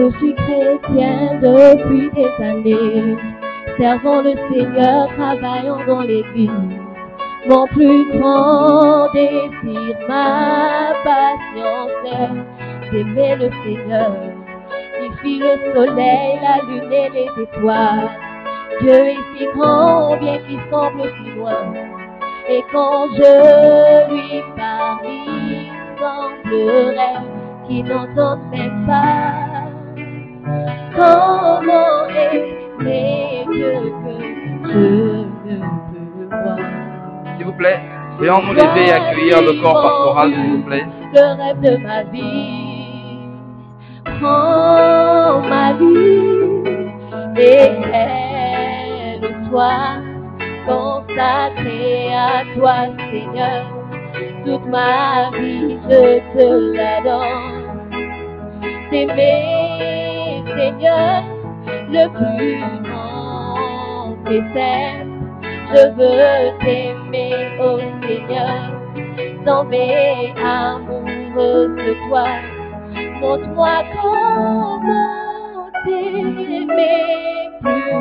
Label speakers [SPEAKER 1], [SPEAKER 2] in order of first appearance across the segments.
[SPEAKER 1] Je suis chrétien depuis des années, servant le Seigneur, travaillant dans l'église. Mon plus grand désir, ma patience d'aimer le Seigneur. Il fit le soleil, la lune et les étoiles. Dieu est si grand, bien qu'il semble si loin. Et quand je lui parle, il semblerait qu'il n'entende même pas. Comment aimer Dieu que je ne peux voir
[SPEAKER 2] S'il vous plaît, veuillons nous lever et accueillir le corps pastoral, s'il vous plaît.
[SPEAKER 1] Le rêve de ma vie. Prends ma vie Et qu'elle soit consacrée à toi Seigneur Toute ma vie je te la donne T'aimer Seigneur le plus grand pécheur je veux t'aimer, oh Seigneur, tomber amoureux de toi. Montre-moi comment t'aimer plus.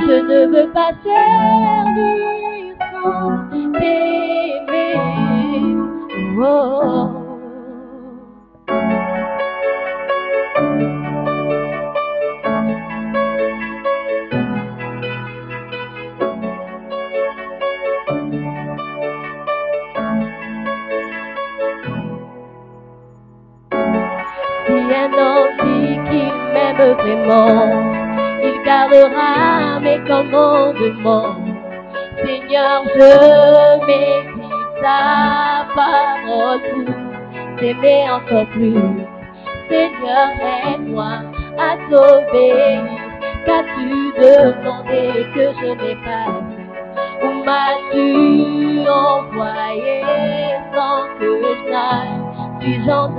[SPEAKER 1] Je ne veux pas servir sans t'aimer. Oh. Un m'aime vraiment, il gardera mes commandements. Seigneur, je médite ta parole t'aimer encore plus. Seigneur, aide-moi à t'obéir. Qu'as-tu demandé que je n'ai pas? Où m'as-tu envoyé sans que je n'aille? Suis en?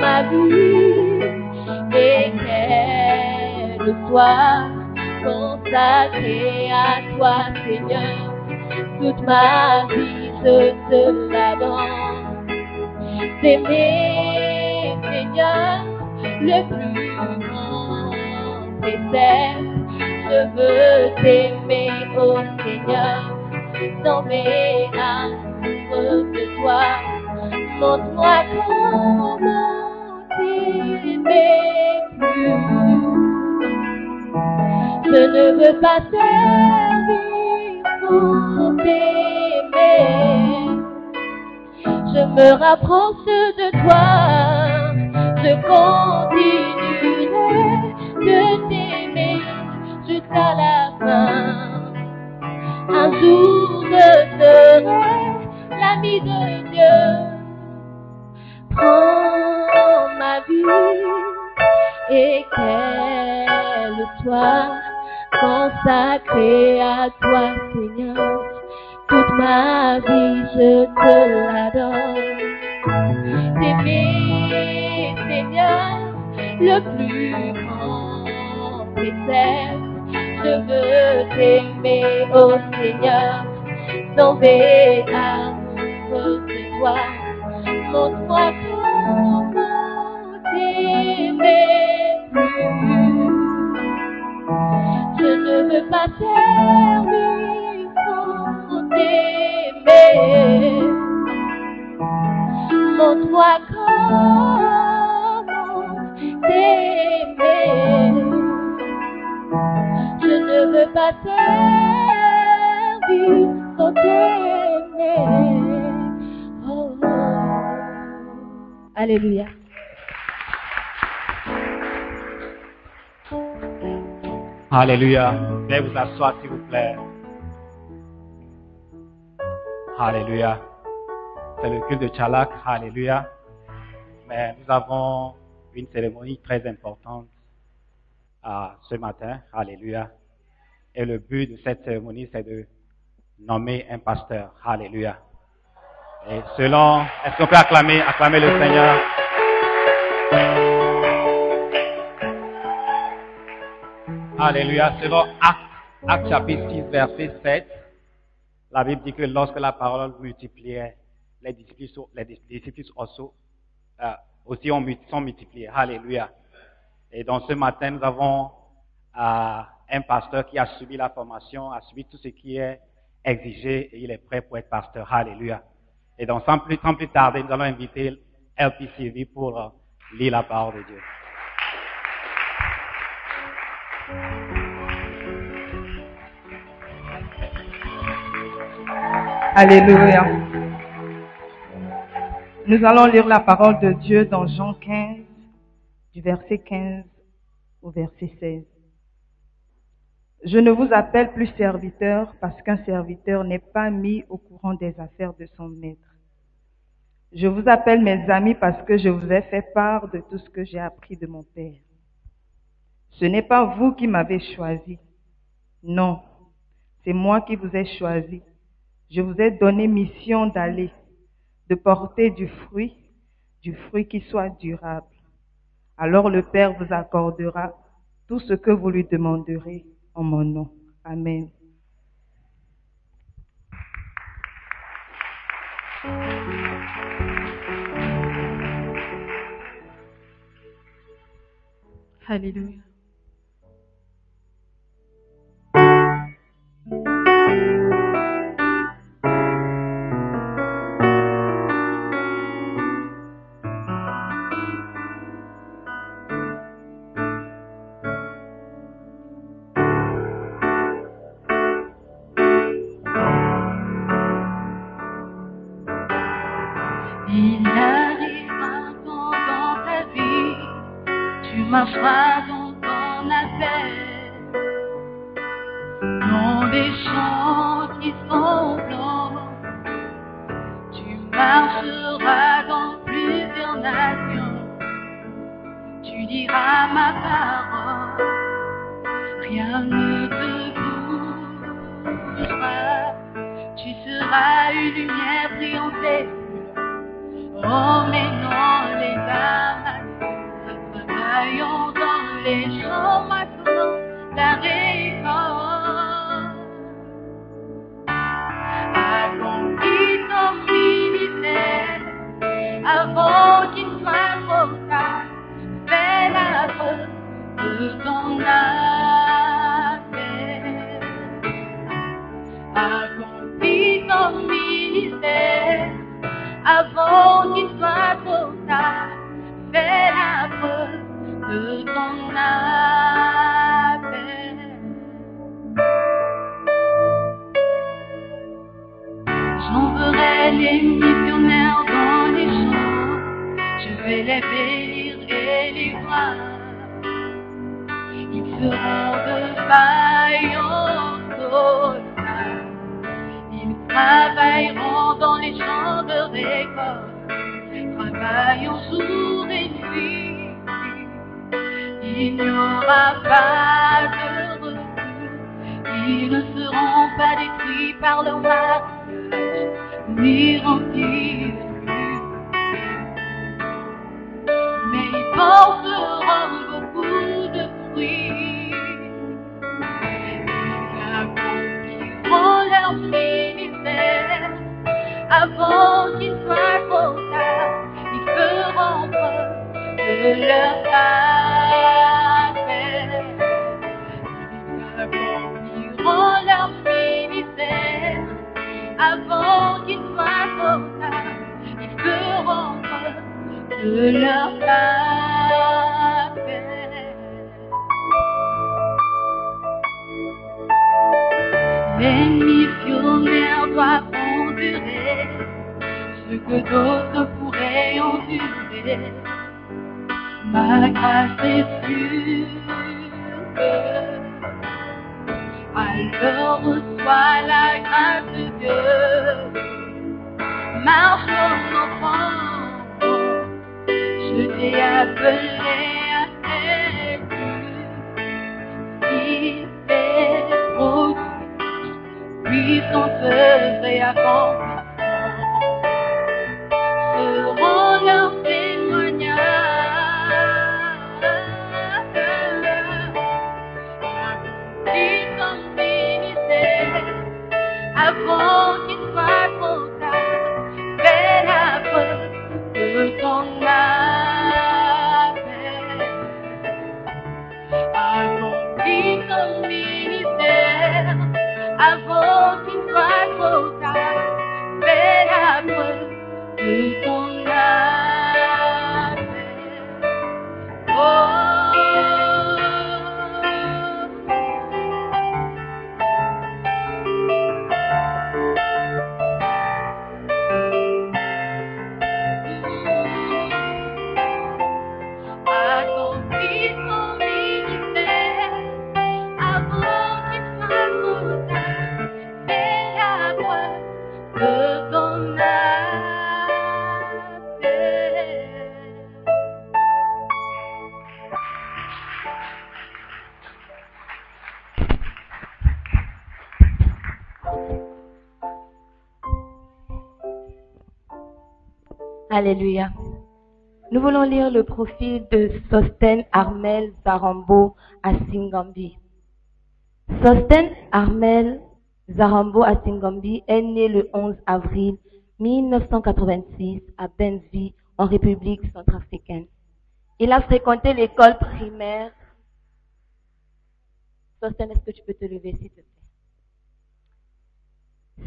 [SPEAKER 1] Ma vie et qu'elle soit consacrée à toi, Le plus grand pécheur. Je veux t'aimer, oh Seigneur, tomber amoureux de toi. Montre-moi comment t'aimer plus. Je ne veux pas servir sans t'aimer. Je me rapproche de toi, je continuerai de t'aimer jusqu'à la fin. Un jour je serai
[SPEAKER 3] vie de Dieu. Prends ma vie et qu'elle soit consacrée à toi, Seigneur. Toute ma vie, je te la donne. T'aimer, le plus grand précepte. Je veux t'aimer, oh Seigneur, tomber amoureux de toi. Montre-moi comment t'aimer? Plus. Je ne veux pas servir sans t'aimer. Montre-moi comment t'aimer. Je ne veux pas servir t'aimer. Oh. Alléluia.
[SPEAKER 4] Alléluia. Veuillez vous asseoir, s'il vous plaît. Alléluia. C'est le culte de Tchalak. Alléluia. Mais nous avons une cérémonie très importante à ce matin. Alléluia. Et le but de cette cérémonie, c'est de nommer un pasteur. Alléluia. Et selon, est-ce qu'on peut acclamer, acclamer le Seigneur? Alléluia. Selon Acte, Acte chapitre 6, verset 7, la Bible dit que lorsque la parole multipliait, les disciples, les dis- disciples aussi, euh, aussi ont sont multipliés. Alléluia. Et donc ce matin, nous avons euh, un pasteur qui a subi la formation, a subi tout ce qui est exigé et il est prêt pour être pasteur. Alléluia. Et donc sans plus, sans plus tarder, nous allons inviter LPCV pour euh, lire la parole de Dieu.
[SPEAKER 5] Alléluia. Nous allons lire la parole de Dieu dans Jean 15, du verset 15 au verset 16. Je ne vous appelle plus serviteur parce qu'un serviteur n'est pas mis au courant des affaires de son maître. Je vous appelle mes amis parce que je vous ai fait part de tout ce que j'ai appris de mon Père. Ce n'est pas vous qui m'avez choisi. Non, c'est moi qui vous ai choisi. Je vous ai donné mission d'aller, de porter du fruit, du fruit qui soit durable. Alors le Père vous accordera tout ce que vous lui demanderez en mon nom. Amen.
[SPEAKER 1] Tu marcheras dans ton appel, dans des champs qui sont blancs, tu marcheras dans plusieurs nations, tu diras ma parole, rien ne te bougera, tu seras une lumière brillante. Oh, mais non, les âmes, travaillons dans les champs maintenant, pas de retour. Ils ne seront pas détruits par le orage, ni remplis mais ils porteront beaucoup de fruits. Ils accompliront leur ministère avant qu'il soit trop tard. Ils feront preuve de leur caractère. De leur caractère. Les missionnaires doivent endurer ce que d'autres pourraient endurer. Ma grâce est sûre. Alors reçois la grâce de Dieu. Marche comme enfant. Je t'ai appelé à être si c'est trop puissance et accomplissement
[SPEAKER 6] Alléluia. Nous voulons lire le profil de Sosten Armel Zarambo à Singambi. Sosten Armel Zarambo à Singambi est né le 11 avril 1986 à Benzvi, en République centrafricaine. Il a fréquenté l'école primaire. Sosten, est-ce que tu peux te lever, s'il te plaît?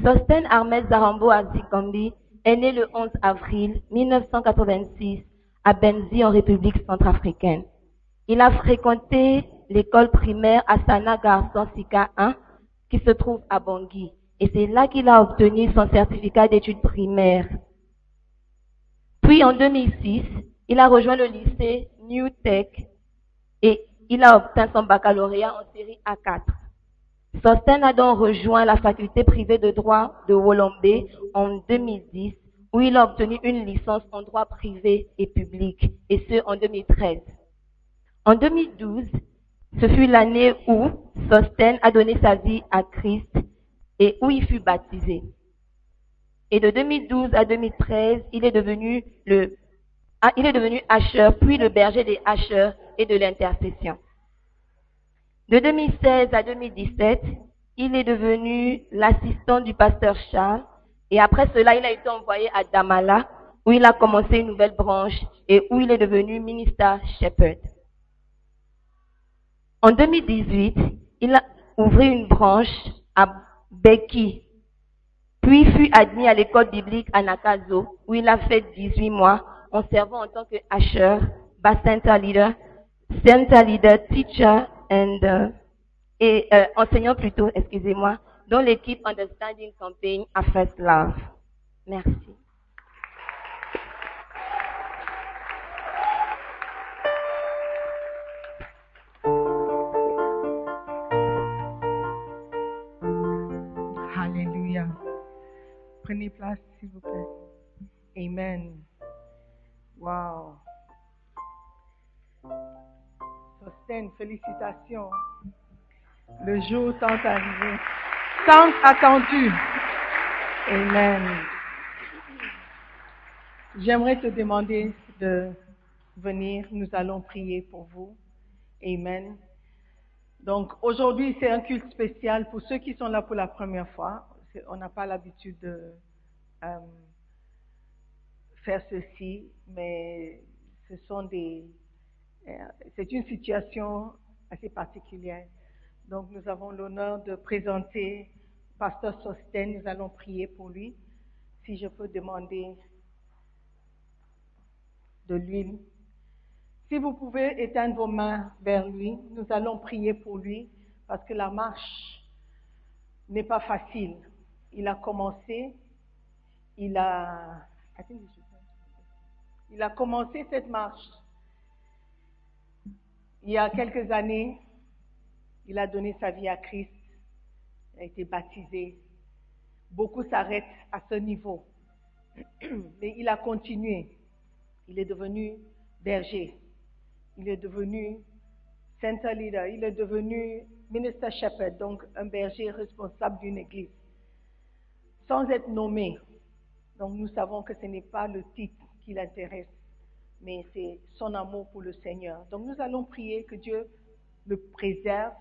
[SPEAKER 6] Sosten Ahmed Zarambo Azikambi est né le 11 avril 1986 à Benzi en République centrafricaine. Il a fréquenté l'école primaire Asana Garçon Sika 1 qui se trouve à Bangui. Et c'est là qu'il a obtenu son certificat d'études primaires. Puis en 2006, il a rejoint le lycée New Tech et il a obtenu son baccalauréat en série A4. Sosten a donc rejoint la faculté privée de droit de Wolombe en 2010, où il a obtenu une licence en droit privé et public, et ce en 2013. En 2012, ce fut l'année où Sosten a donné sa vie à Christ et où il fut baptisé. Et de 2012 à 2013, il est devenu le, ah, il est devenu hacheur, puis le berger des hacheurs et de l'intercession. De 2016 à 2017, il est devenu l'assistant du pasteur Charles et après cela, il a été envoyé à Damala où il a commencé une nouvelle branche et où il est devenu ministre shepherd. En 2018, il a ouvert une branche à Beki, puis fut admis à l'école biblique à Nakazo où il a fait 18 mois en servant en tant que usher, center leader, center leader, teacher and, euh, et euh, enseignant plutôt, excusez-moi, dans l'équipe Understanding Campaign à First Love. Merci.
[SPEAKER 5] Alléluia. Prenez place, s'il vous plaît. Amen. Wow.
[SPEAKER 7] Sosten, félicitations. Le jour tant arrivé, tant attendu. Amen. J'aimerais te demander de venir. Nous allons prier pour vous. Amen. Donc aujourd'hui, c'est un culte spécial pour ceux qui sont là pour la première fois. On n'a pas l'habitude de euh, faire ceci, mais ce sont des, c'est une situation assez particulière. Donc nous avons l'honneur de présenter Pasteur Sosten. Nous allons prier pour lui. Si je peux demander de l'huile. Si vous pouvez éteindre vos mains vers lui, nous allons prier pour lui parce que la marche n'est pas facile. Il a commencé, il a, il a commencé cette marche il y a quelques années. Il a donné sa vie à Christ, il a été baptisé. Beaucoup s'arrêtent à ce niveau, mais il a continué. Il est devenu berger. Il est devenu center leader. Il est devenu minister shepherd, donc un berger responsable d'une église. Sans être nommé. Donc nous savons que ce n'est pas le titre qui l'intéresse, mais c'est son amour pour le Seigneur. Donc nous allons prier que Dieu le préserve,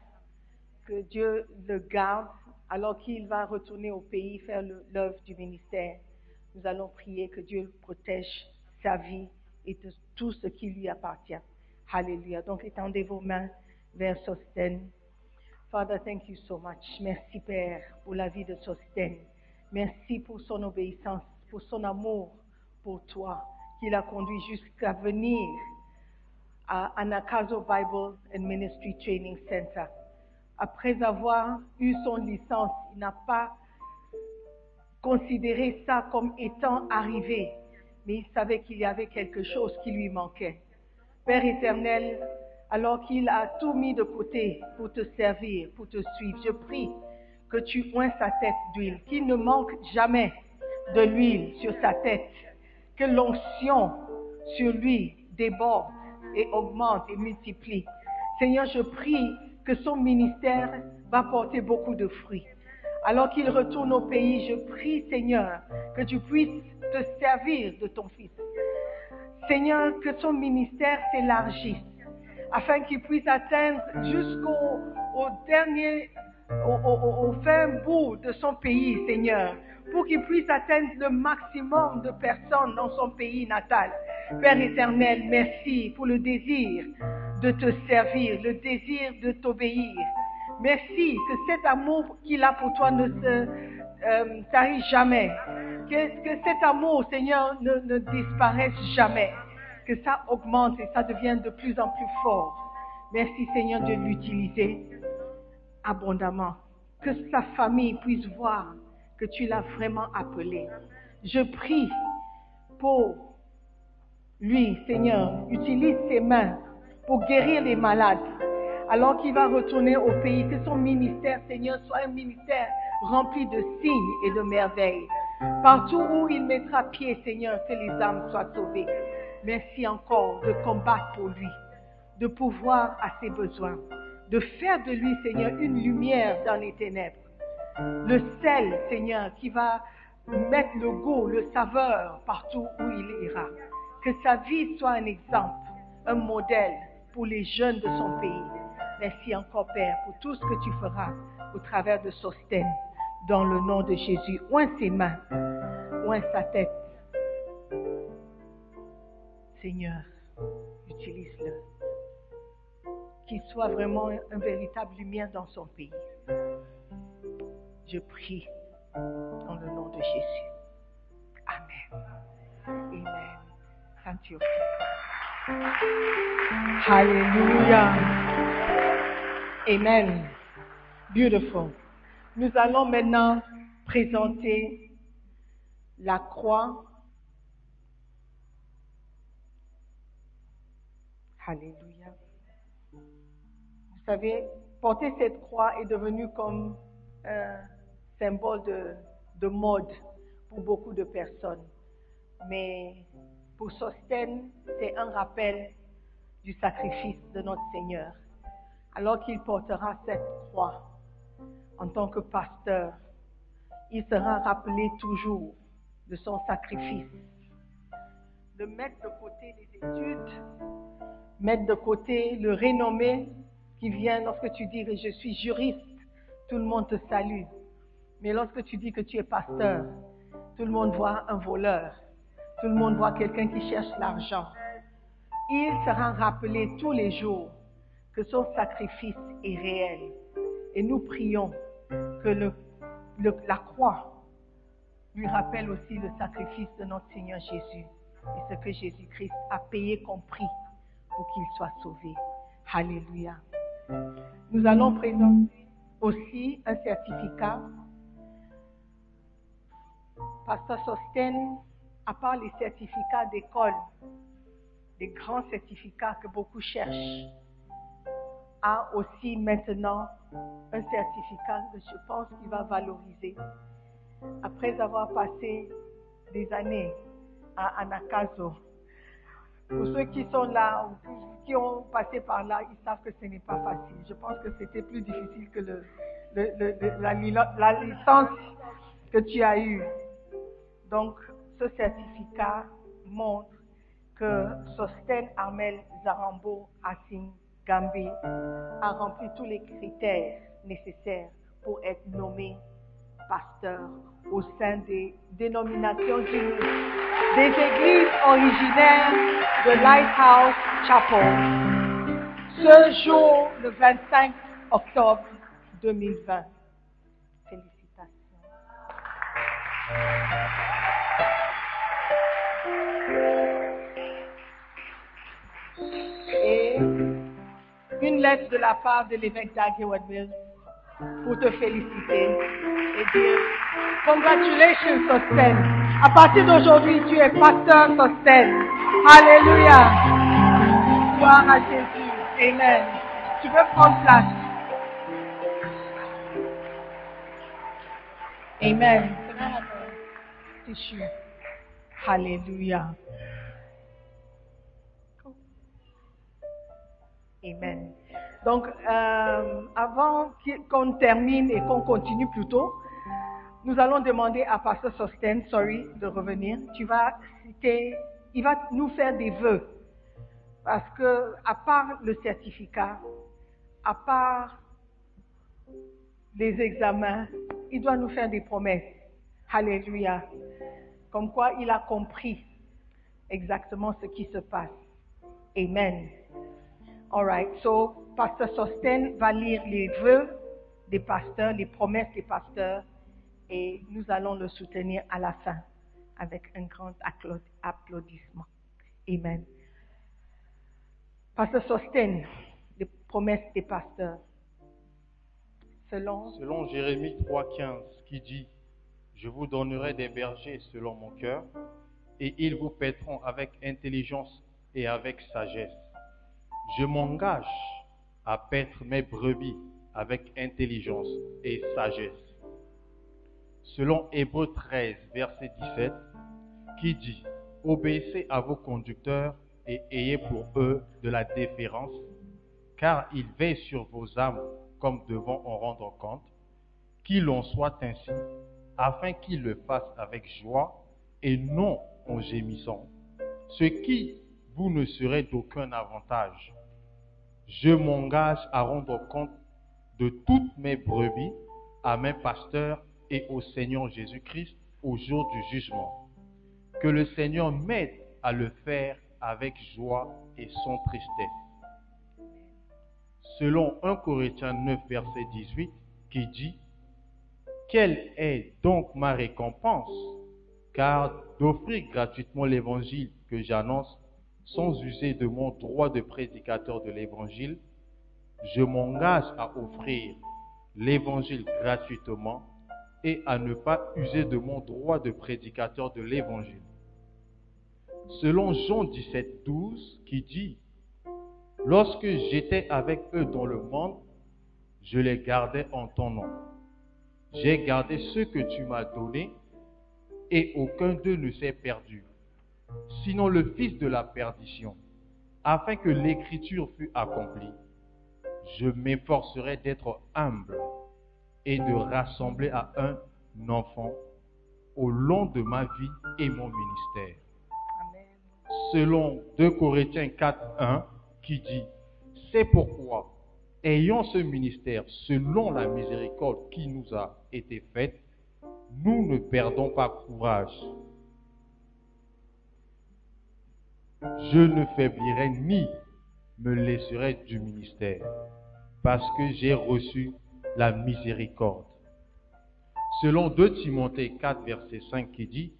[SPEAKER 7] que Dieu le garde, alors qu'il va retourner au pays faire l'œuvre du ministère. Nous allons prier que Dieu protège sa vie et tout ce qui lui appartient. Alléluia. Donc étendez vos mains vers Sosten. Father, thank you so much. Merci Père pour la vie de Sosten. Merci pour son obéissance, pour son amour pour toi, qui l'a conduit jusqu'à venir à Anakazo Bible and Ministry Training Center. Après avoir eu son licence, il n'a pas considéré ça comme étant arrivé, mais il savait qu'il y avait quelque chose qui lui manquait. Père éternel, alors qu'il a tout mis de côté pour te servir, pour te suivre, je prie que tu oins sa tête d'huile, qu'il ne manque jamais de l'huile sur sa tête, que l'onction sur lui déborde et augmente et multiplie. Seigneur, je prie que son ministère va porter beaucoup de fruits. Alors qu'il retourne au pays, je prie, Seigneur, que tu puisses te servir de ton Fils. Seigneur, que son ministère s'élargisse afin qu'il puisse atteindre jusqu'au au dernier, au fin bout de son pays, Seigneur, pour qu'il puisse atteindre le maximum de personnes dans son pays natal. Père éternel, merci pour le désir de te servir, le désir de t'obéir. Merci que cet amour qu'il a pour toi ne se euh, jamais. Que, que, cet amour, Seigneur, ne, ne disparaisse jamais. Que ça augmente et ça devienne de plus en plus fort. Merci, Seigneur, de l'utiliser abondamment. Que sa famille puisse voir tu l'as vraiment appelé. Je prie pour lui, Seigneur. Utilise ses mains pour guérir les malades alors qu'il va retourner au pays. Que son ministère, Seigneur, soit un ministère rempli de signes et de merveilles. Partout où il mettra pied, Seigneur, que les âmes soient sauvées. Merci encore de combattre pour lui, de pouvoir à ses besoins, de faire de lui, Seigneur, une lumière dans les ténèbres. Le sel, Seigneur, qui va mettre le goût, le saveur partout où il ira. Que sa vie soit un exemple, un modèle pour les jeunes de son pays. Merci encore, Père, pour tout ce que tu feras au travers de Sosten. Dans le nom de Jésus, oins ses mains, oins sa tête. Seigneur, utilise-le. Qu'il soit vraiment un véritable lumière dans son pays. Je prie dans le nom de Jésus. Amen. Amen. Thank you. Hallelujah. Amen. Beautiful. Nous allons maintenant présenter la croix. Alléluia. Vous savez, porter cette croix est devenu comme un symbole de, de mode pour beaucoup de personnes. Mais pour Sosten, c'est un rappel du sacrifice de notre Seigneur. alors qu'il portera cette croix en tant que pasteur, il sera rappelé toujours de son sacrifice. De mettre de côté les études, mettre de côté le renommé qui vient lorsque tu dis je suis juriste, tout le monde te salue. Mais lorsque tu dis que tu es pasteur, tout le monde voit un voleur. Tout le monde voit quelqu'un qui cherche l'argent. Il sera rappelé tous les jours que son sacrifice est réel. Et nous prions que le, le- la croix lui rappelle aussi le sacrifice de notre Seigneur Jésus et ce que Jésus-Christ a payé comme prix pour qu'il soit sauvé. Alléluia. Nous allons présenter aussi un certificat. Pasteur Sosten, à part les certificats d'école, des grands certificats que beaucoup cherchent, a aussi maintenant un certificat que je pense qu'il va valoriser. Après avoir passé des années à Anakazo, pour ceux qui sont là, ou qui ont passé par là, ils savent que ce n'est pas facile. Je pense que c'était plus difficile que la, la licence que tu as eue. Donc, ce certificat montre que Sosten Armel Zarambo Assing Gambi a rempli tous les critères nécessaires pour être nommé pasteur au sein des dénominations des églises originaires de Lighthouse Chapel ce jour, le 25 octobre 2020. Félicitations. De la part de l'évêque Dag Wadwil pour te féliciter et dire Congratulations, Sosten. À partir d'aujourd'hui, tu es pasteur Sosten. Alléluia. Gloire à Jésus. Amen. Tu peux prendre place. Amen. Tissu. Alléluia. Amen. Donc, euh, avant qu'on termine et qu'on continue plutôt, nous allons demander à Pasteur Sosten, sorry, de revenir. Tu vas citer, il va nous faire des vœux. Parce que, à part le certificat, à part les examens, il doit nous faire des promesses. Alléluia. Comme quoi il a compris exactement ce qui se passe. Amen. All right. So, Pasteur Sosten va lire les vœux des pasteurs, les promesses des pasteurs, et nous allons le soutenir à la fin avec un grand applaudissement. Amen. Pasteur Sosten, les promesses des pasteurs. Selon?
[SPEAKER 8] Selon Jérémie 3,15 qui dit Je vous donnerai des bergers selon mon cœur, et ils vous paîtront avec intelligence et avec sagesse. Je m'engage à paître mes brebis avec intelligence et sagesse. Selon Hébreu 13, verset 17, qui dit Obéissez à vos conducteurs et ayez pour eux de la déférence, car ils veillent sur vos âmes comme devant en rendre compte, qu'il en soit ainsi, afin qu'ils le fassent avec joie et non en gémissant, ce qui vous ne serait d'aucun avantage. Je m'engage à rendre compte de toutes mes brebis à mes pasteurs et au Seigneur Jésus-Christ au jour du jugement. Que le Seigneur m'aide à le faire avec joie et sans tristesse selon 1 Corinthiens 9, verset 18, qui dit, Quelle est donc ma récompense? Car d'offrir gratuitement l'évangile que j'annonce sans user de mon droit de prédicateur de l'évangile, je m'engage à offrir l'évangile gratuitement et à ne pas user de mon droit de prédicateur de l'évangile. Selon Jean 17, 12, qui dit, Lorsque j'étais avec eux dans le monde, je les gardais en ton nom. J'ai gardé ce que tu m'as donné, et aucun d'eux ne s'est perdu, sinon le fils de la perdition, afin que l'écriture fût accomplie. je m'efforcerai d'être humble et de rassembler à un enfant au long de ma vie et mon ministère. Selon 2 Corinthiens 4, 1, qui dit, c'est pourquoi, ayant ce ministère selon la miséricorde qui nous a été faite, nous ne perdons pas courage. Je ne faiblirai ni me laisserai du ministère, parce que j'ai reçu la miséricorde. Selon 2 Timothée 4, verset 5 qui dit,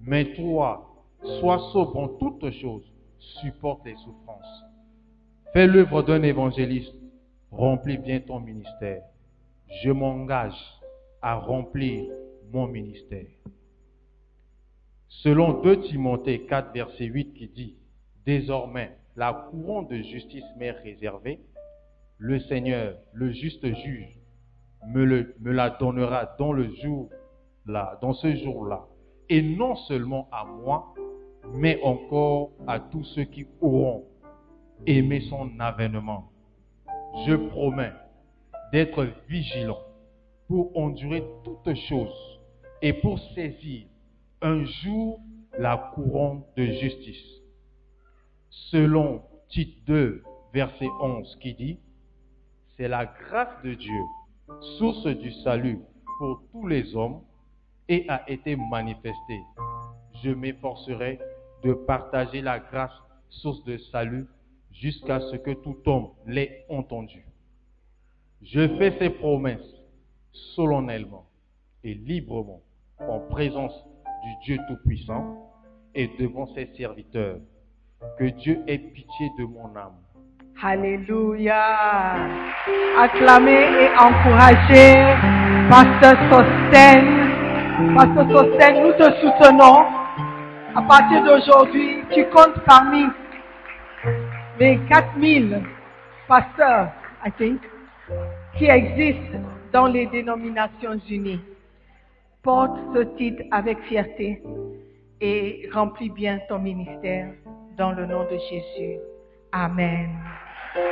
[SPEAKER 8] Mais toi, sois sobre en toutes choses, supporte les souffrances. Fais l'œuvre d'un évangéliste, remplis bien ton ministère. Je m'engage à remplir mon ministère. Selon 2 Timothée 4, verset 8 qui dit, Désormais, la couronne de justice m'est réservée, le Seigneur, le juste juge, me, la donnera dans le jour là, dans ce jour-là. Et non seulement à moi, mais encore à tous ceux qui auront aimé son avènement. Je promets d'être vigilant pour endurer toutes choses et pour saisir un jour la couronne de justice. Selon Tite 2, verset 11, qui dit, c'est la grâce de Dieu, source du salut pour tous les hommes, et a été manifestée. Je m'efforcerai de partager la grâce, source de salut, jusqu'à ce que tout homme l'ait entendu. Je fais ces promesses solennellement et librement en présence du Dieu Tout-Puissant et devant ses serviteurs. Que Dieu ait pitié de mon âme.
[SPEAKER 7] Alléluia. Acclamez et encouragez Pasteur Sosten. Pasteur Sosten, nous te soutenons. À partir d'aujourd'hui, tu comptes parmi les 4000 pasteurs, I think, qui existent dans les dénominations unies. Porte ce titre avec fierté et remplis bien ton ministère dans le nom de Jésus. Amen.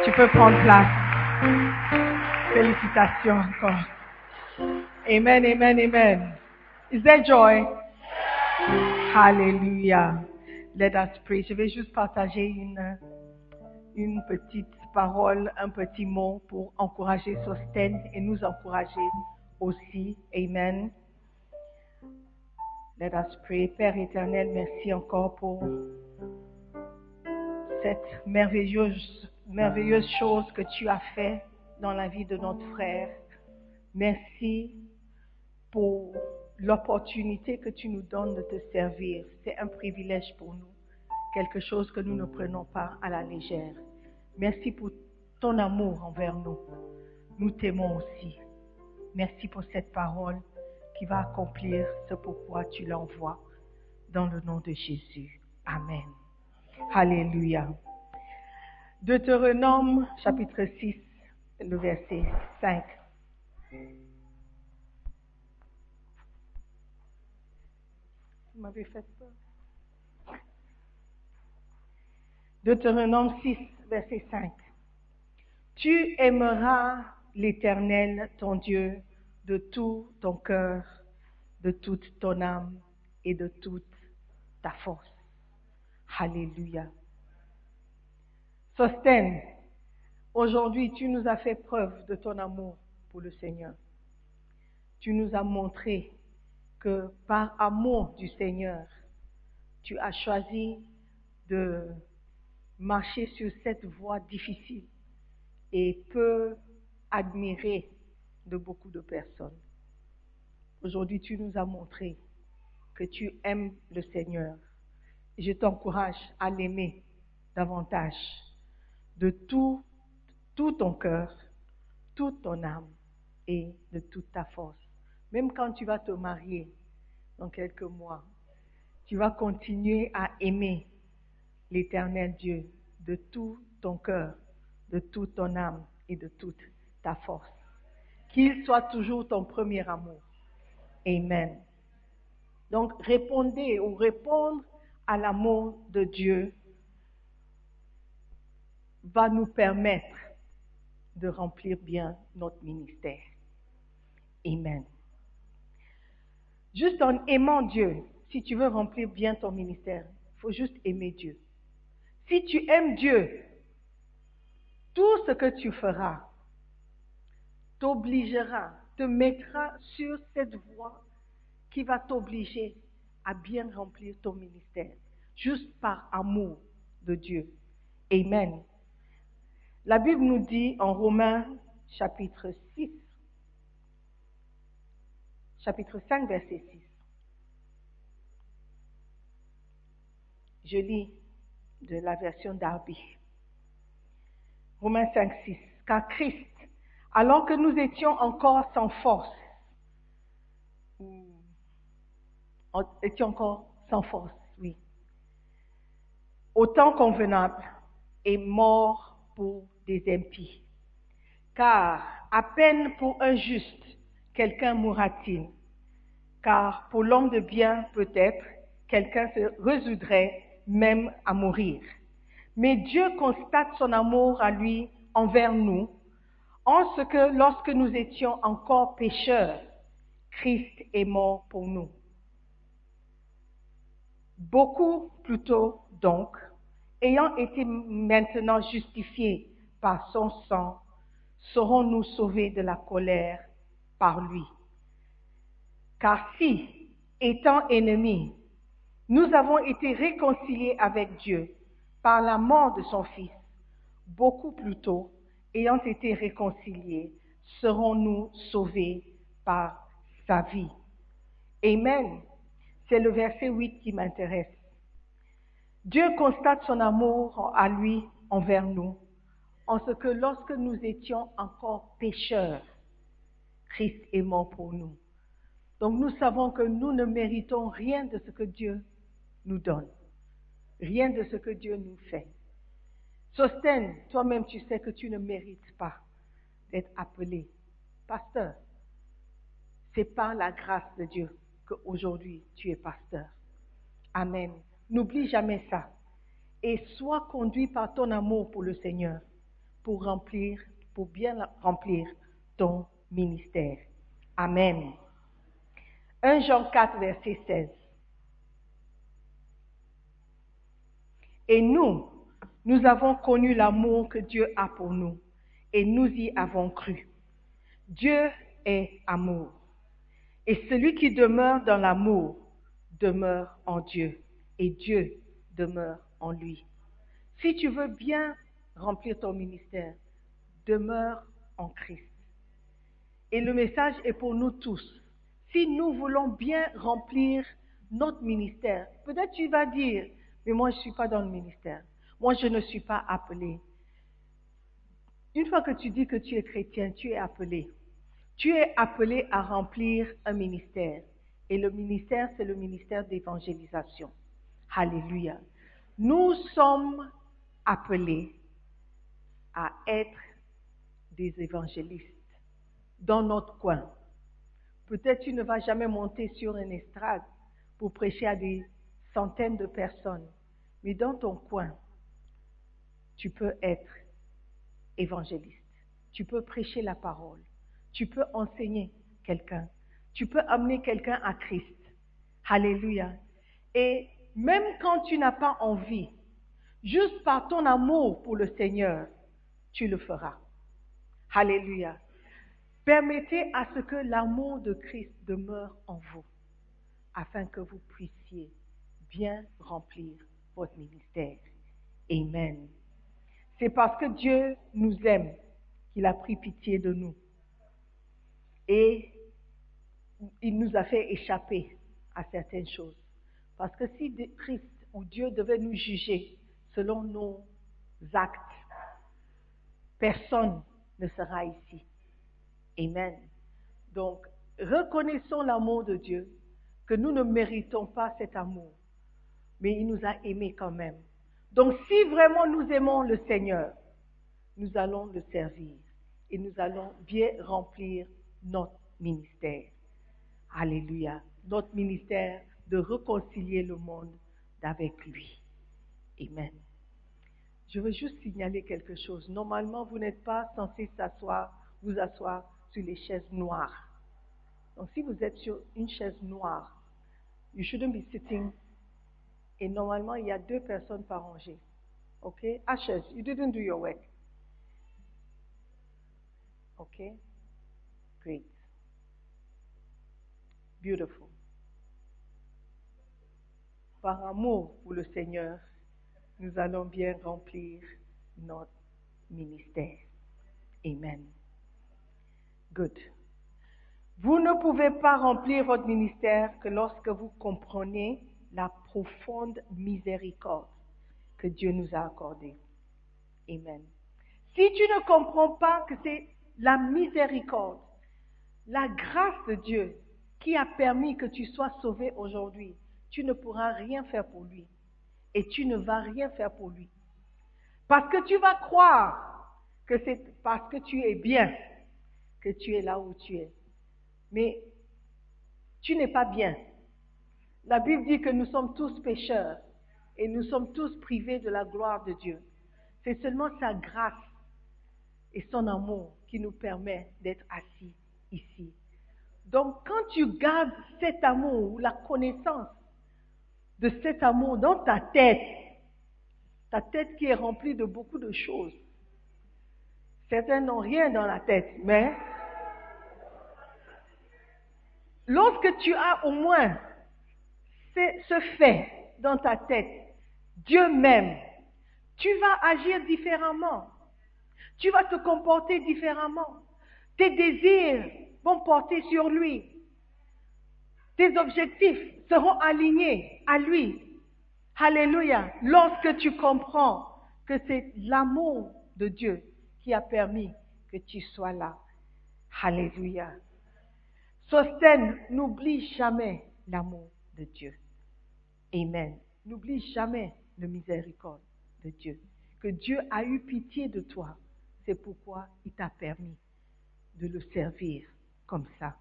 [SPEAKER 7] Tu peux prendre place. Félicitations encore. Amen, amen, amen. Is there joy? Hallelujah. Let us pray. Je vais juste partager une, une petite parole, un petit mot pour encourager Sosten et nous encourager aussi. Amen. Let us pray. Père éternel, merci encore pour cette merveilleuse, merveilleuse chose que tu as fait dans la vie de notre frère. Merci pour l'opportunité que tu nous donnes de te servir. C'est un privilège pour nous, quelque chose que nous ne prenons pas à la légère. Merci pour ton amour envers nous. Nous t'aimons aussi. Merci pour cette parole qui va accomplir ce pourquoi tu l'envoies dans le nom de Jésus. Amen. Alléluia. Deutéronome chapitre 6, le verset 5. Vous m'avez fait peur. Deutéronome 6, verset 5. Tu aimeras l'Éternel, ton Dieu, de tout ton cœur, de toute ton âme et de toute ta force. Alléluia. Sosten, aujourd'hui tu nous as fait preuve de ton amour pour le Seigneur. Tu nous as montré que par amour du Seigneur, tu as choisi de marcher sur cette voie difficile et peu admirée de beaucoup de personnes. Aujourd'hui, tu nous as montré que tu aimes le Seigneur. Je t'encourage à l'aimer davantage de tout, tout ton cœur, toute ton âme et de toute ta force. Même quand tu vas te marier dans quelques mois, tu vas continuer à aimer l'éternel Dieu de tout ton cœur, de toute ton âme et de toute ta force. Qu'il soit toujours ton premier amour. Amen. Donc répondez ou répondre à l'amour de Dieu va nous permettre de remplir bien notre ministère. Amen. Juste en aimant Dieu, si tu veux remplir bien ton ministère, il faut juste aimer Dieu. Si tu aimes Dieu, tout ce que tu feras t'obligera, te mettra sur cette voie qui va t'obliger à bien remplir ton ministère, juste par amour de Dieu. Amen. La Bible nous dit en Romains chapitre 6, chapitre 5, verset 6. Je lis de la version d'Arby. Romains 5, 6. Car Christ, alors que nous étions encore sans force, étions encore sans force, oui, au temps convenable, est mort pour des impies. Car à peine pour un juste, quelqu'un mourra-t-il? Car pour l'homme de bien, peut-être, quelqu'un se résoudrait même à mourir. Mais Dieu constate son amour à lui envers nous, en ce que lorsque nous étions encore pécheurs, Christ est mort pour nous. Beaucoup plutôt donc, ayant été maintenant justifiés par son sang, serons-nous sauvés de la colère par lui? Car si, étant ennemis, nous avons été réconciliés avec Dieu par la mort de son Fils, beaucoup plus tôt, ayant été réconciliés, serons-nous sauvés par sa vie. Amen. C'est le verset 8 qui m'intéresse. Dieu constate son amour à lui envers nous, en ce que lorsque nous étions encore pécheurs, Christ est mort pour nous. Donc nous savons que nous ne méritons rien de ce que Dieu nous donne, rien de ce que Dieu nous fait. Sostène, toi-même tu sais que tu ne mérites pas d'être appelé pasteur. C'est par la grâce de Dieu qu'aujourd'hui tu es pasteur. Amen. N'oublie jamais ça. Et sois conduit par ton amour pour le Seigneur pour remplir, pour bien remplir ton ministère. Amen. 1 Jean 4, verset 16. Et nous, nous avons connu l'amour que Dieu a pour nous et nous y avons cru. Dieu est amour. Et celui qui demeure dans l'amour demeure en Dieu et Dieu demeure en lui. Si tu veux bien remplir ton ministère, demeure en Christ. Et le message est pour nous tous. Si nous voulons bien remplir notre ministère, peut-être tu vas dire, mais moi je ne suis pas dans le ministère. Moi je ne suis pas appelé. Une fois que tu dis que tu es chrétien, tu es appelé. Tu es appelé à remplir un ministère. Et le ministère, c'est le ministère d'évangélisation. Alléluia. Nous sommes appelés à être des évangélistes dans notre coin. Peut-être tu ne vas jamais monter sur une estrade pour prêcher à des centaines de personnes, mais dans ton coin, tu peux être évangéliste. Tu peux prêcher la parole. Tu peux enseigner quelqu'un. Tu peux amener quelqu'un à Christ. Alléluia. Et même quand tu n'as pas envie, juste par ton amour pour le Seigneur, tu le feras. Alléluia. Permettez à ce que l'amour de Christ demeure en vous, afin que vous puissiez bien remplir votre ministère. Amen. C'est parce que Dieu nous aime qu'il a pris pitié de nous. Et il nous a fait échapper à certaines choses. Parce que si Christ ou Dieu devait nous juger selon nos actes, personne ne sera ici. Amen. Donc, reconnaissons l'amour de Dieu, que nous ne méritons pas cet amour, mais il nous a aimés quand même. Donc, si vraiment nous aimons le Seigneur, nous allons le servir et nous allons bien remplir notre ministère. Alléluia. Notre ministère de réconcilier le monde avec lui. Amen. Je veux juste signaler quelque chose. Normalement, vous n'êtes pas censé vous asseoir sur les chaises noires. Donc, si vous êtes sur une chaise noire, you shouldn't be sitting. Et normalement, il y a deux personnes par rangée. OK? Ashes, you didn't do your work. OK? Great. Beautiful. Par amour pour le Seigneur, nous allons bien remplir notre ministère. Amen. Good. Vous ne pouvez pas remplir votre ministère que lorsque vous comprenez la profonde miséricorde que Dieu nous a accordée. Amen. Si tu ne comprends pas que c'est la miséricorde, la grâce de Dieu qui a permis que tu sois sauvé aujourd'hui, tu ne pourras rien faire pour lui. Et tu ne vas rien faire pour lui. Parce que tu vas croire que c'est parce que tu es bien que tu es là où tu es. Mais tu n'es pas bien. La Bible dit que nous sommes tous pécheurs et nous sommes tous privés de la gloire de Dieu. C'est seulement sa grâce et son amour qui nous permet d'être assis ici. Donc quand tu gardes cet amour ou la connaissance de cet amour dans ta tête, ta tête qui est remplie de beaucoup de choses, certains n'ont rien dans la tête, mais lorsque tu as au moins ce fait dans ta tête, Dieu m'aime, tu vas agir différemment. Tu vas te comporter différemment. Tes désirs vont porter sur lui. Tes objectifs seront alignés à lui. Alléluia. Lorsque tu comprends que c'est l'amour de Dieu qui a permis que tu sois là. Alléluia. Sostène, n'oublie jamais l'amour de Dieu. Amen. N'oublie jamais le miséricorde de Dieu. Que Dieu a eu pitié de toi. C'est pourquoi il t'a permis de le servir comme ça.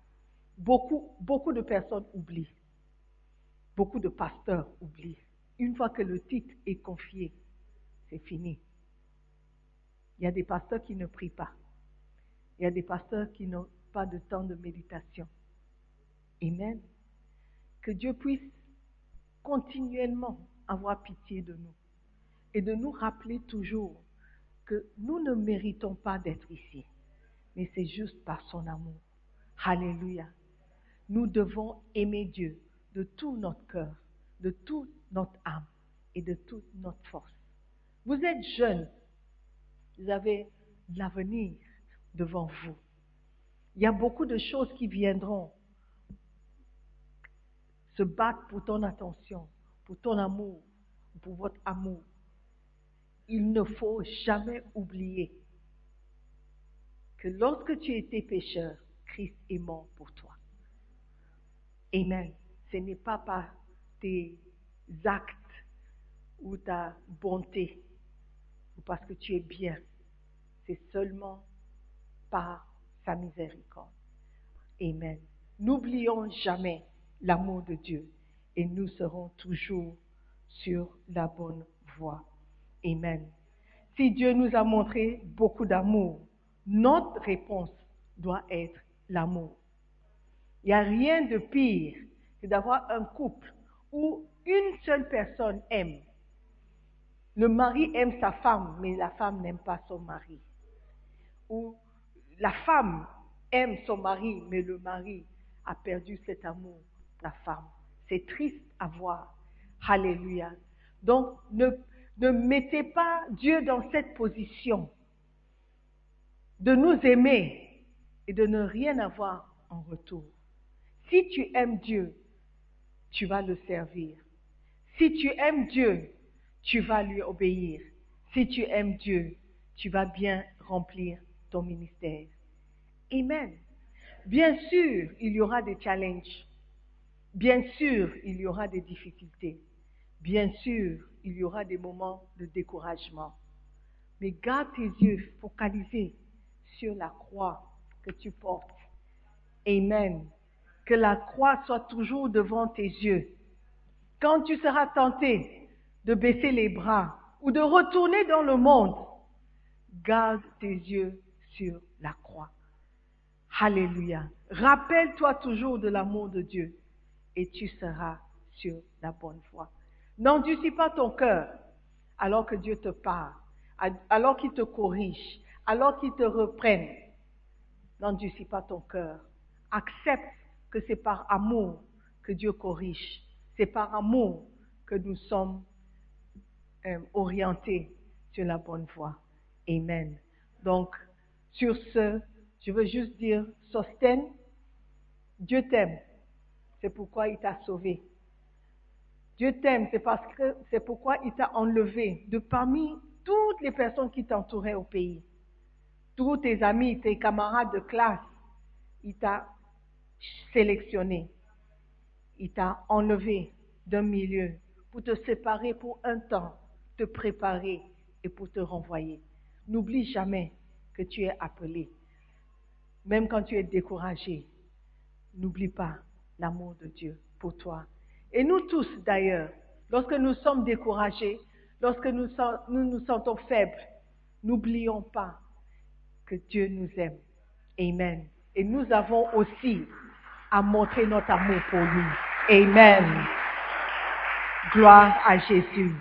[SPEAKER 7] Beaucoup, beaucoup de personnes oublient. Beaucoup de pasteurs oublient. Une fois que le titre est confié, c'est fini. Il y a des pasteurs qui ne prient pas. Il y a des pasteurs qui n'ont pas de temps de méditation. Amen. Que Dieu puisse continuellement avoir pitié de nous et de nous rappeler toujours que nous ne méritons pas d'être ici, mais c'est juste par son amour. Alléluia. Nous devons aimer Dieu de tout notre cœur, de toute notre âme et de toute notre force. Vous êtes jeunes, vous avez l'avenir devant vous. Il y a beaucoup de choses qui viendront se battre pour ton attention, pour ton amour, pour votre amour. Il ne faut jamais oublier que lorsque tu étais pécheur, Christ est mort pour toi. Amen. Ce n'est pas par tes actes ou ta bonté ou parce que tu es bien. C'est seulement par sa miséricorde. Amen. N'oublions jamais l'amour de Dieu et nous serons toujours sur la bonne voie. Amen. Si Dieu nous a montré beaucoup d'amour, notre réponse doit être l'amour. Il n'y a rien de pire que d'avoir un couple où une seule personne aime. Le mari aime sa femme, mais la femme n'aime pas son mari. Ou la femme aime son mari, mais le mari a perdu cet amour femme. C'est triste à voir. Alléluia. Donc, ne, ne mettez pas Dieu dans cette position de nous aimer et de ne rien avoir en retour. Si tu aimes Dieu, tu vas le servir. Si tu aimes Dieu, tu vas lui obéir. Si tu aimes Dieu, tu vas bien remplir ton ministère. Amen. Bien sûr, il y aura des challenges. Bien sûr, il y aura des difficultés. Bien sûr, il y aura des moments de découragement. Mais garde tes yeux focalisés sur la croix que tu portes. Amen. Que la croix soit toujours devant tes yeux. Quand tu seras tenté de baisser les bras ou de retourner dans le monde, garde tes yeux sur la croix. Alléluia. Rappelle-toi toujours de l'amour de Dieu et tu seras sur la bonne voie. N'endurcis pas ton cœur alors que Dieu te parle, alors qu'il te corrige, alors qu'il te reprenne. N'endurcis pas ton cœur. Accepte que c'est par amour que Dieu corrige. C'est par amour que nous sommes euh, orientés sur la bonne voie. Amen. Donc, sur ce, je veux juste dire, Sosten, Dieu t'aime. C'est pourquoi il t'a sauvé. Dieu t'aime, c'est parce que c'est pourquoi il t'a enlevé de parmi toutes les personnes qui t'entouraient au pays. Tous tes amis, tes camarades de classe, il t'a sélectionné. Il t'a enlevé d'un milieu pour te séparer pour un temps, te préparer et pour te renvoyer. N'oublie jamais que tu es appelé. Même quand tu es découragé, n'oublie pas l'amour de Dieu pour toi. Et nous tous, d'ailleurs, lorsque nous sommes découragés, lorsque nous nous, sentons faibles, n'oublions pas que Dieu nous aime. Amen. Et nous avons aussi à montrer notre amour pour lui. Amen. Gloire à Jésus.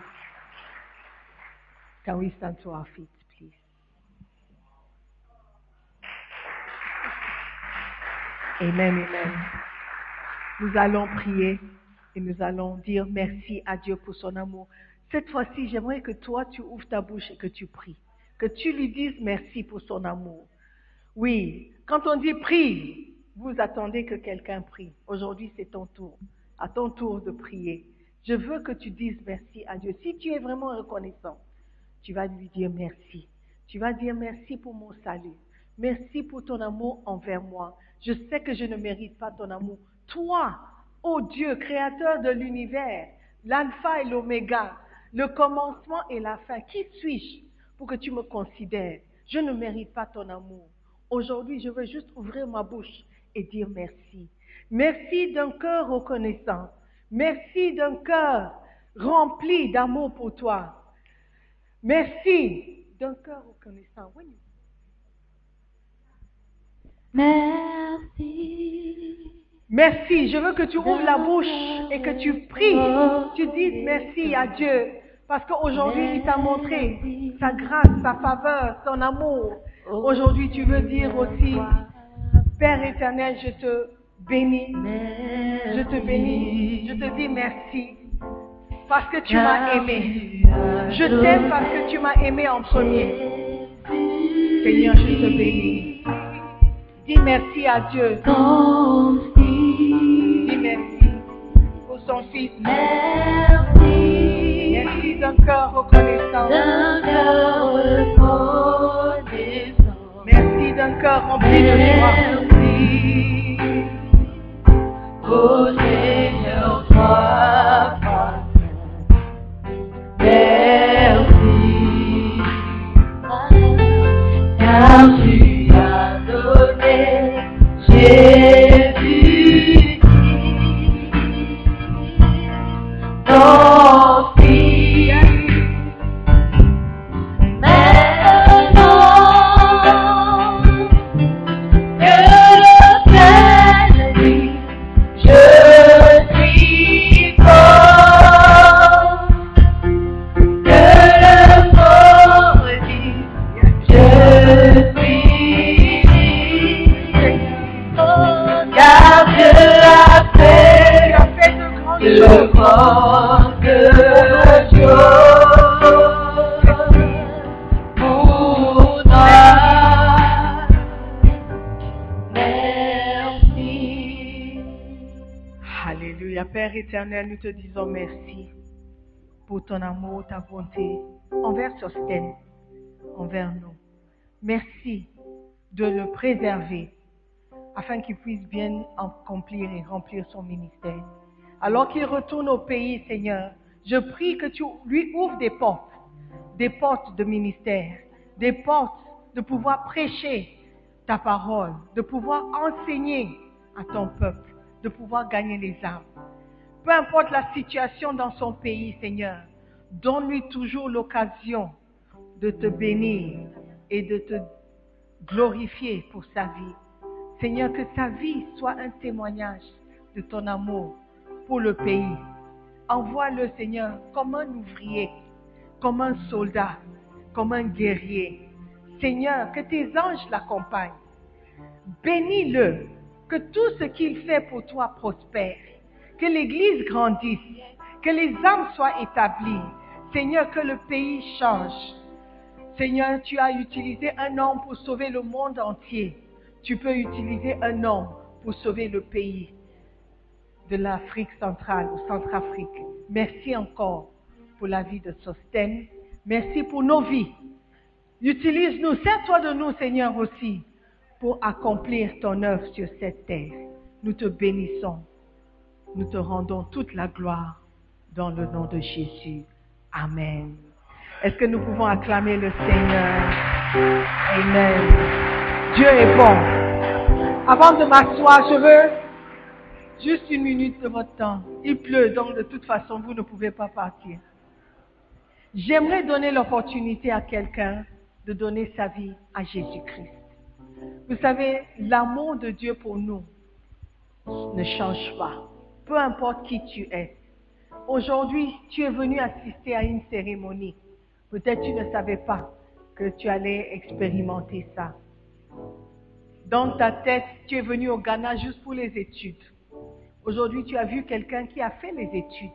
[SPEAKER 7] Can we stand to our feet, please? Amen, amen. Nous allons prier et nous allons dire merci à Dieu pour son amour. Cette fois-ci, j'aimerais que toi, tu ouvres ta bouche et que tu pries. Que tu lui dises merci pour son amour. Oui, quand on dit prie, vous attendez que quelqu'un prie. Aujourd'hui, c'est ton tour. À ton tour de prier. Je veux que tu dises merci à Dieu. Si tu es vraiment reconnaissant, tu vas lui dire merci. Tu vas dire merci pour mon salut. Merci pour ton amour envers moi. Je sais que je ne mérite pas ton amour. Toi, ô Dieu, créateur de l'univers, l'alpha et l'oméga, le commencement et la fin, qui suis-je pour que tu me considères? Je ne mérite pas ton amour. Aujourd'hui, je veux juste ouvrir ma bouche et dire merci. Merci d'un cœur reconnaissant. Merci d'un cœur rempli d'amour pour toi. Merci d'un cœur reconnaissant.
[SPEAKER 1] Merci.
[SPEAKER 7] Merci. Je veux que tu ouvres la bouche et que tu pries. Tu dises merci à Dieu. Parce qu'aujourd'hui, il t'a montré sa grâce, sa faveur, son amour. Aujourd'hui, tu veux dire aussi, Père éternel, je te bénis. Je te bénis. Je te dis merci. Parce que tu m'as aimé. Je t'aime parce que tu m'as aimé en premier. Seigneur, je te bénis. Dis merci à Dieu. Dis merci. Pour son Fils. Merci d'un cœur reconnaissant. Merci d'un cœur rempli de joie.
[SPEAKER 1] Ô Seigneur, sois Merci, car tu
[SPEAKER 7] nous te disons merci pour ton amour, ta bonté envers Sosten, envers nous. Merci de le préserver afin qu'il puisse bien accomplir et remplir son ministère. Alors qu'il retourne au pays, Seigneur, je prie que tu lui ouvres des portes, des portes de ministère, des portes de pouvoir prêcher ta parole, de pouvoir enseigner à ton peuple, de pouvoir gagner les âmes. Peu importe la situation dans son pays, Seigneur, Donne-lui toujours l'occasion de te bénir et de te glorifier pour sa vie. Seigneur, que sa vie soit un témoignage de ton amour pour le pays. Envoie-le, Seigneur, comme un ouvrier, comme un soldat, comme un guerrier. Seigneur, que tes anges l'accompagnent. Bénis-le, que tout ce qu'il fait pour toi prospère, que l'Église grandisse, que les âmes soient établies. Seigneur, que le pays change. Seigneur, tu as utilisé un homme pour sauver le monde entier. Tu peux utiliser un homme pour sauver le pays de l'Afrique centrale ou Centrafrique. Merci encore pour la vie de Sostène. Merci pour nos vies. Utilise-nous, sers-toi de nous, Seigneur, aussi, pour accomplir ton œuvre sur cette terre. Nous te bénissons. Nous te rendons toute la gloire dans le nom de Jésus. Amen. Est-ce que nous pouvons acclamer le Seigneur? Amen. Dieu est bon. Avant de m'asseoir, je veux juste une minute de votre temps. Il pleut, donc de toute façon, vous ne pouvez pas partir. J'aimerais donner l'opportunité à quelqu'un de donner sa vie à Jésus-Christ. Vous savez, l'amour de Dieu pour nous ne change pas, peu importe qui tu es. Aujourd'hui, tu es venu assister à une cérémonie. Peut-être tu ne savais pas que tu allais expérimenter ça. Dans ta tête, tu es venu au Ghana juste pour les études. Aujourd'hui, tu as vu quelqu'un qui a fait les études.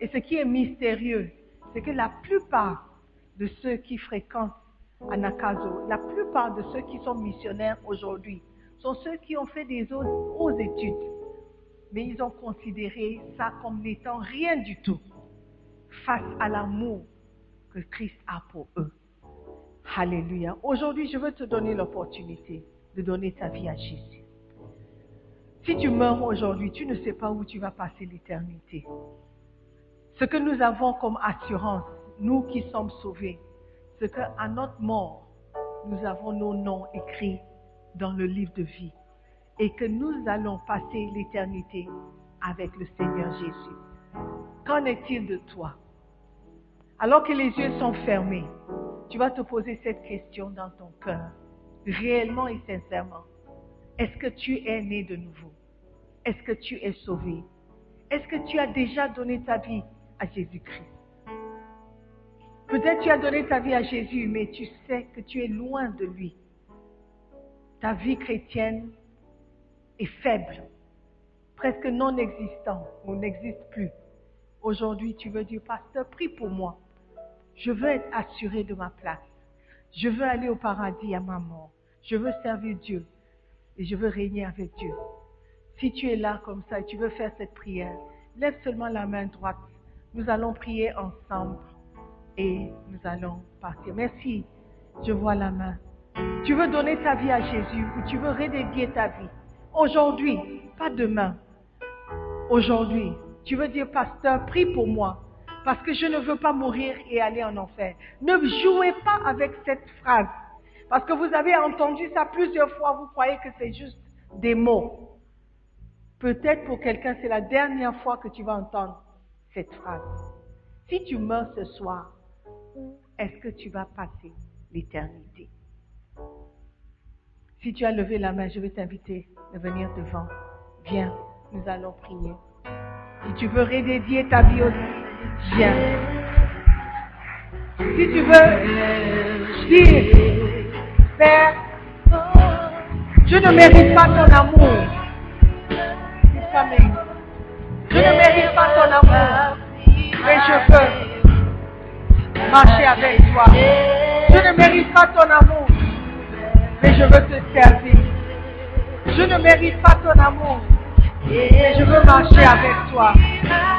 [SPEAKER 7] Et ce qui est mystérieux, c'est que la plupart de ceux qui fréquentent Anakazo, la plupart de ceux qui sont missionnaires aujourd'hui, sont ceux qui ont fait des hautes études. Mais ils ont considéré ça comme n'étant rien du tout face à l'amour que Christ a pour eux. Alléluia. Aujourd'hui, je veux te donner l'opportunité de donner ta vie à Jésus. Si tu meurs aujourd'hui, tu ne sais pas où tu vas passer l'éternité. Ce que nous avons comme assurance, nous qui sommes sauvés, c'est qu'à notre mort, nous avons nos noms écrits dans le livre de vie et que nous allons passer l'éternité avec le Seigneur Jésus. Qu'en est-il de toi? Alors que les yeux sont fermés, tu vas te poser cette question dans ton cœur, réellement et sincèrement. Est-ce que tu es né de nouveau? Est-ce que tu es sauvé? Est-ce que tu as déjà donné ta vie à Jésus-Christ? Peut-être tu as donné ta vie à Jésus, mais tu sais que tu es loin de lui. Ta vie chrétienne est faible, presque non existante ou n'existe plus. Aujourd'hui, tu veux dire, pasteur, prie pour moi. Je veux être assuré de ma place. Je veux aller au paradis à ma mort. Je veux servir Dieu et je veux régner avec Dieu. Si tu es là comme ça et tu veux faire cette prière, lève seulement la main droite. Nous allons prier ensemble et nous allons partir. Merci. Je vois la main. Tu veux donner ta vie à Jésus ou tu veux rédédier ta vie? Aujourd'hui, pas demain. Aujourd'hui, tu veux dire, pasteur, prie pour moi. Parce que je ne veux pas mourir et aller en enfer. Ne jouez pas avec cette phrase. Parce que vous avez entendu ça plusieurs fois, vous croyez que c'est juste des mots. Peut-être pour quelqu'un, c'est la dernière fois que tu vas entendre cette phrase. Si tu meurs ce soir, où est-ce que tu vas passer l'éternité? Si tu as levé la main, je vais t'inviter à venir devant. Viens, nous allons prier. Si tu veux redédier ta vie aussi, viens. Si tu veux dire, Père, je ne mérite pas ton amour. Je ne mérite pas ton amour, mais je veux marcher avec toi. Je ne mérite pas ton amour, mais je veux te servir. Je ne mérite pas ton amour, mais je veux marcher avec toi.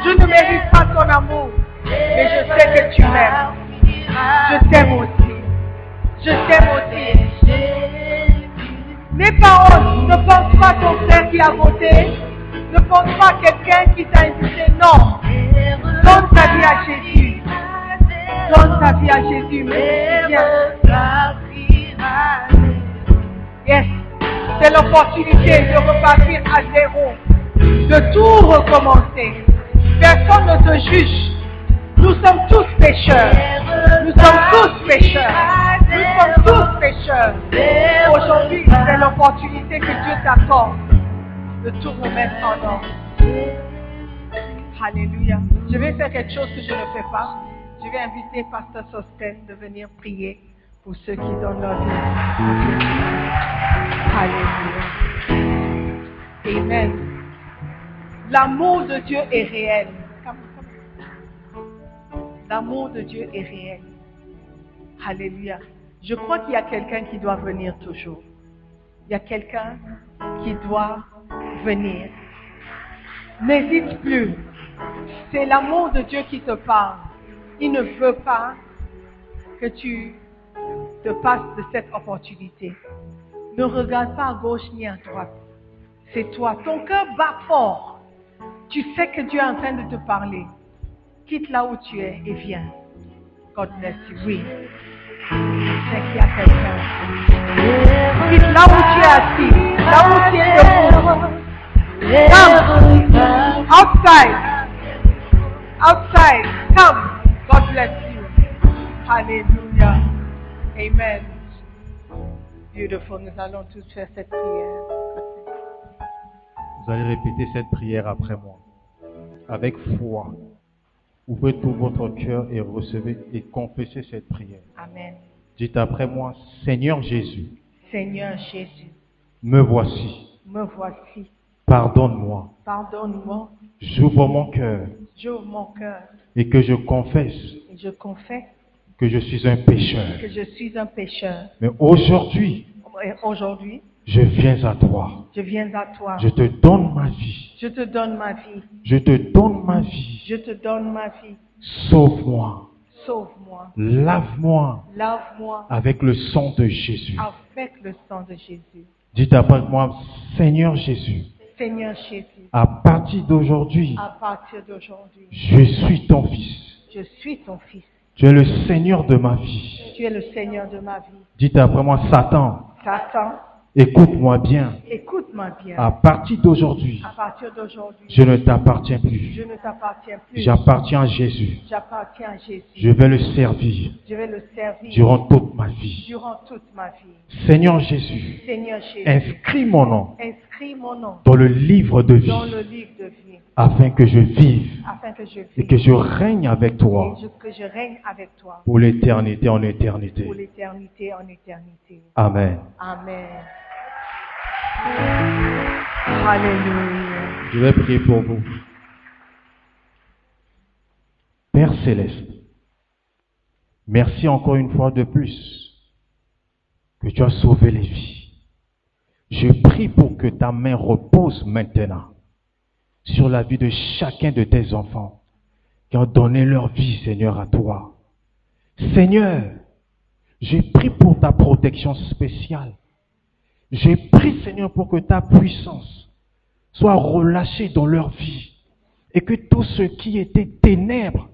[SPEAKER 7] Je ne mérite pas ton amour, mais je sais que tu m'aimes. Je t'aime aussi. Je t'aime aussi. Pas honte, ne pense pas ton frère qui a voté. Ne pense pas quelqu'un qui t'a invité. Non. Donne ta vie à Jésus. Donne ta vie à Jésus. Yes. C'est l'opportunité de repartir à zéro. De tout recommencer. Personne ne te juge. Nous sommes tous pécheurs. Nous sommes tous pécheurs. Nous sommes tous pécheurs. Aujourd'hui, c'est l'opportunité que Dieu t'accorde de tout remettre en ordre. Alléluia. Je vais faire quelque chose que je ne fais pas. Je vais inviter Pasteur Sosten de venir prier pour ceux qui donnent leur vie. Alléluia. Amen. L'amour de Dieu est réel. L'amour de Dieu est réel. Alléluia. Je crois qu'il y a quelqu'un qui doit venir toujours. Il y a quelqu'un qui doit venir. N'hésite plus. C'est l'amour de Dieu qui te parle. Il ne veut pas que tu te passes de cette opportunité. Ne regarde pas à gauche ni à droite. C'est toi. Ton cœur bat fort. Tu sais que Dieu est en train de te parler. Quitte là où tu es et viens. God bless you. Oui. Je sais qu'il y a quelqu'un. Quitte là où tu es assis. Là où tu es debout. Come. Outside. Outside. Come. God bless you. Hallelujah. Amen. Beautiful. Nous allons tous faire cette prière.
[SPEAKER 8] Vous allez répéter cette prière après moi. Avec foi. Ouvrez tout votre cœur et recevez et confessez cette prière.
[SPEAKER 7] Amen.
[SPEAKER 8] Dites après moi, Seigneur Jésus,
[SPEAKER 7] Seigneur Jésus,
[SPEAKER 8] me voici.
[SPEAKER 7] me voici.
[SPEAKER 8] Pardonne-moi.
[SPEAKER 7] Pardonne-moi.
[SPEAKER 8] J'ouvre mon cœur
[SPEAKER 7] J'ouvre mon cœur
[SPEAKER 8] et que je confesse
[SPEAKER 7] et je confesse
[SPEAKER 8] que je suis un pécheur.
[SPEAKER 7] que je suis un pécheur.
[SPEAKER 8] Mais aujourd'hui,
[SPEAKER 7] aujourd'hui,
[SPEAKER 8] je viens à toi.
[SPEAKER 7] je viens à toi.
[SPEAKER 8] Je te donne ma vie.
[SPEAKER 7] Je te donne ma vie.
[SPEAKER 8] Je te donne ma vie.
[SPEAKER 7] Je te donne ma vie.
[SPEAKER 8] Sauve-moi.
[SPEAKER 7] Sauve-moi.
[SPEAKER 8] Lave-moi
[SPEAKER 7] Lave-moi
[SPEAKER 8] avec le sang de Jésus.
[SPEAKER 7] avec le sang de Jésus.
[SPEAKER 8] Dites après moi, Seigneur Jésus,
[SPEAKER 7] Seigneur Jésus,
[SPEAKER 8] à partir d'aujourd'hui,
[SPEAKER 7] à partir d'aujourd'hui,
[SPEAKER 8] je suis ton fils.
[SPEAKER 7] je suis ton fils.
[SPEAKER 8] Tu es le Seigneur de ma vie.
[SPEAKER 7] Tu es le Seigneur de ma vie.
[SPEAKER 8] Dites après moi, Satan,
[SPEAKER 7] Satan,
[SPEAKER 8] écoute-moi bien.
[SPEAKER 7] écoute-moi bien.
[SPEAKER 8] À partir d'aujourd'hui,
[SPEAKER 7] À partir d'aujourd'hui,
[SPEAKER 8] je ne t'appartiens plus.
[SPEAKER 7] je ne t'appartiens plus.
[SPEAKER 8] J'appartiens à Jésus.
[SPEAKER 7] J'appartiens à Jésus.
[SPEAKER 8] Je vais le servir
[SPEAKER 7] Je vais le servir
[SPEAKER 8] durant toute ma vie.
[SPEAKER 7] durant toute ma vie.
[SPEAKER 8] Seigneur Jésus,
[SPEAKER 7] Seigneur Jésus,
[SPEAKER 8] inscris mon nom
[SPEAKER 7] inscris mon nom
[SPEAKER 8] dans le livre de
[SPEAKER 7] dans
[SPEAKER 8] vie
[SPEAKER 7] le livre de vie
[SPEAKER 8] afin que je vive
[SPEAKER 7] afin que je
[SPEAKER 8] et
[SPEAKER 7] vive
[SPEAKER 8] que je règne avec toi
[SPEAKER 7] et que je règne avec toi
[SPEAKER 8] pour l'éternité en éternité.
[SPEAKER 7] pour l'éternité en éternité.
[SPEAKER 8] Amen.
[SPEAKER 7] Amen. Alléluia.
[SPEAKER 8] Je vais prier pour vous. Père céleste, merci encore une fois de plus que tu as sauvé les vies. Je prie pour que ta main repose maintenant sur la vie de chacun de tes enfants qui ont donné leur vie, Seigneur, à toi. Seigneur, je prie pour ta protection spéciale. Je prie, Seigneur, pour que ta puissance soit relâchée dans leur vie et que tout ce qui était ténèbres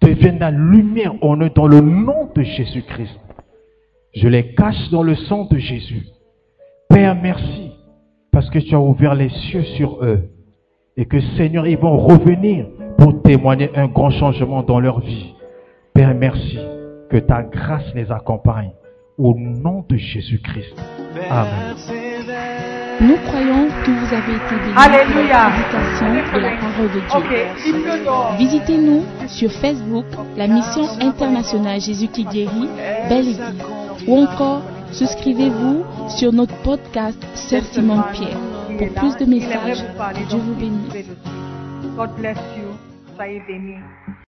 [SPEAKER 8] devienne la lumière en eux dans le nom de Jésus-Christ. Je les cache dans le sang de Jésus. Père, merci parce que tu as ouvert les cieux sur eux et que Seigneur, ils vont revenir pour témoigner un grand changement dans leur vie. Père, merci que ta grâce les accompagne au nom de Jésus-Christ. Amen.
[SPEAKER 9] Nous croyons que vous avez été bénis
[SPEAKER 7] Alléluia.
[SPEAKER 9] de la parole de Dieu. Visitez-nous sur Facebook, la mission internationale Jésus qui guérit, Belle Église. Ou encore, souscrivez-vous sur notre podcast Sœur Simone Pierre. Pour plus de messages, Dieu vous bénisse.
[SPEAKER 7] God bless you. Soyez bénis.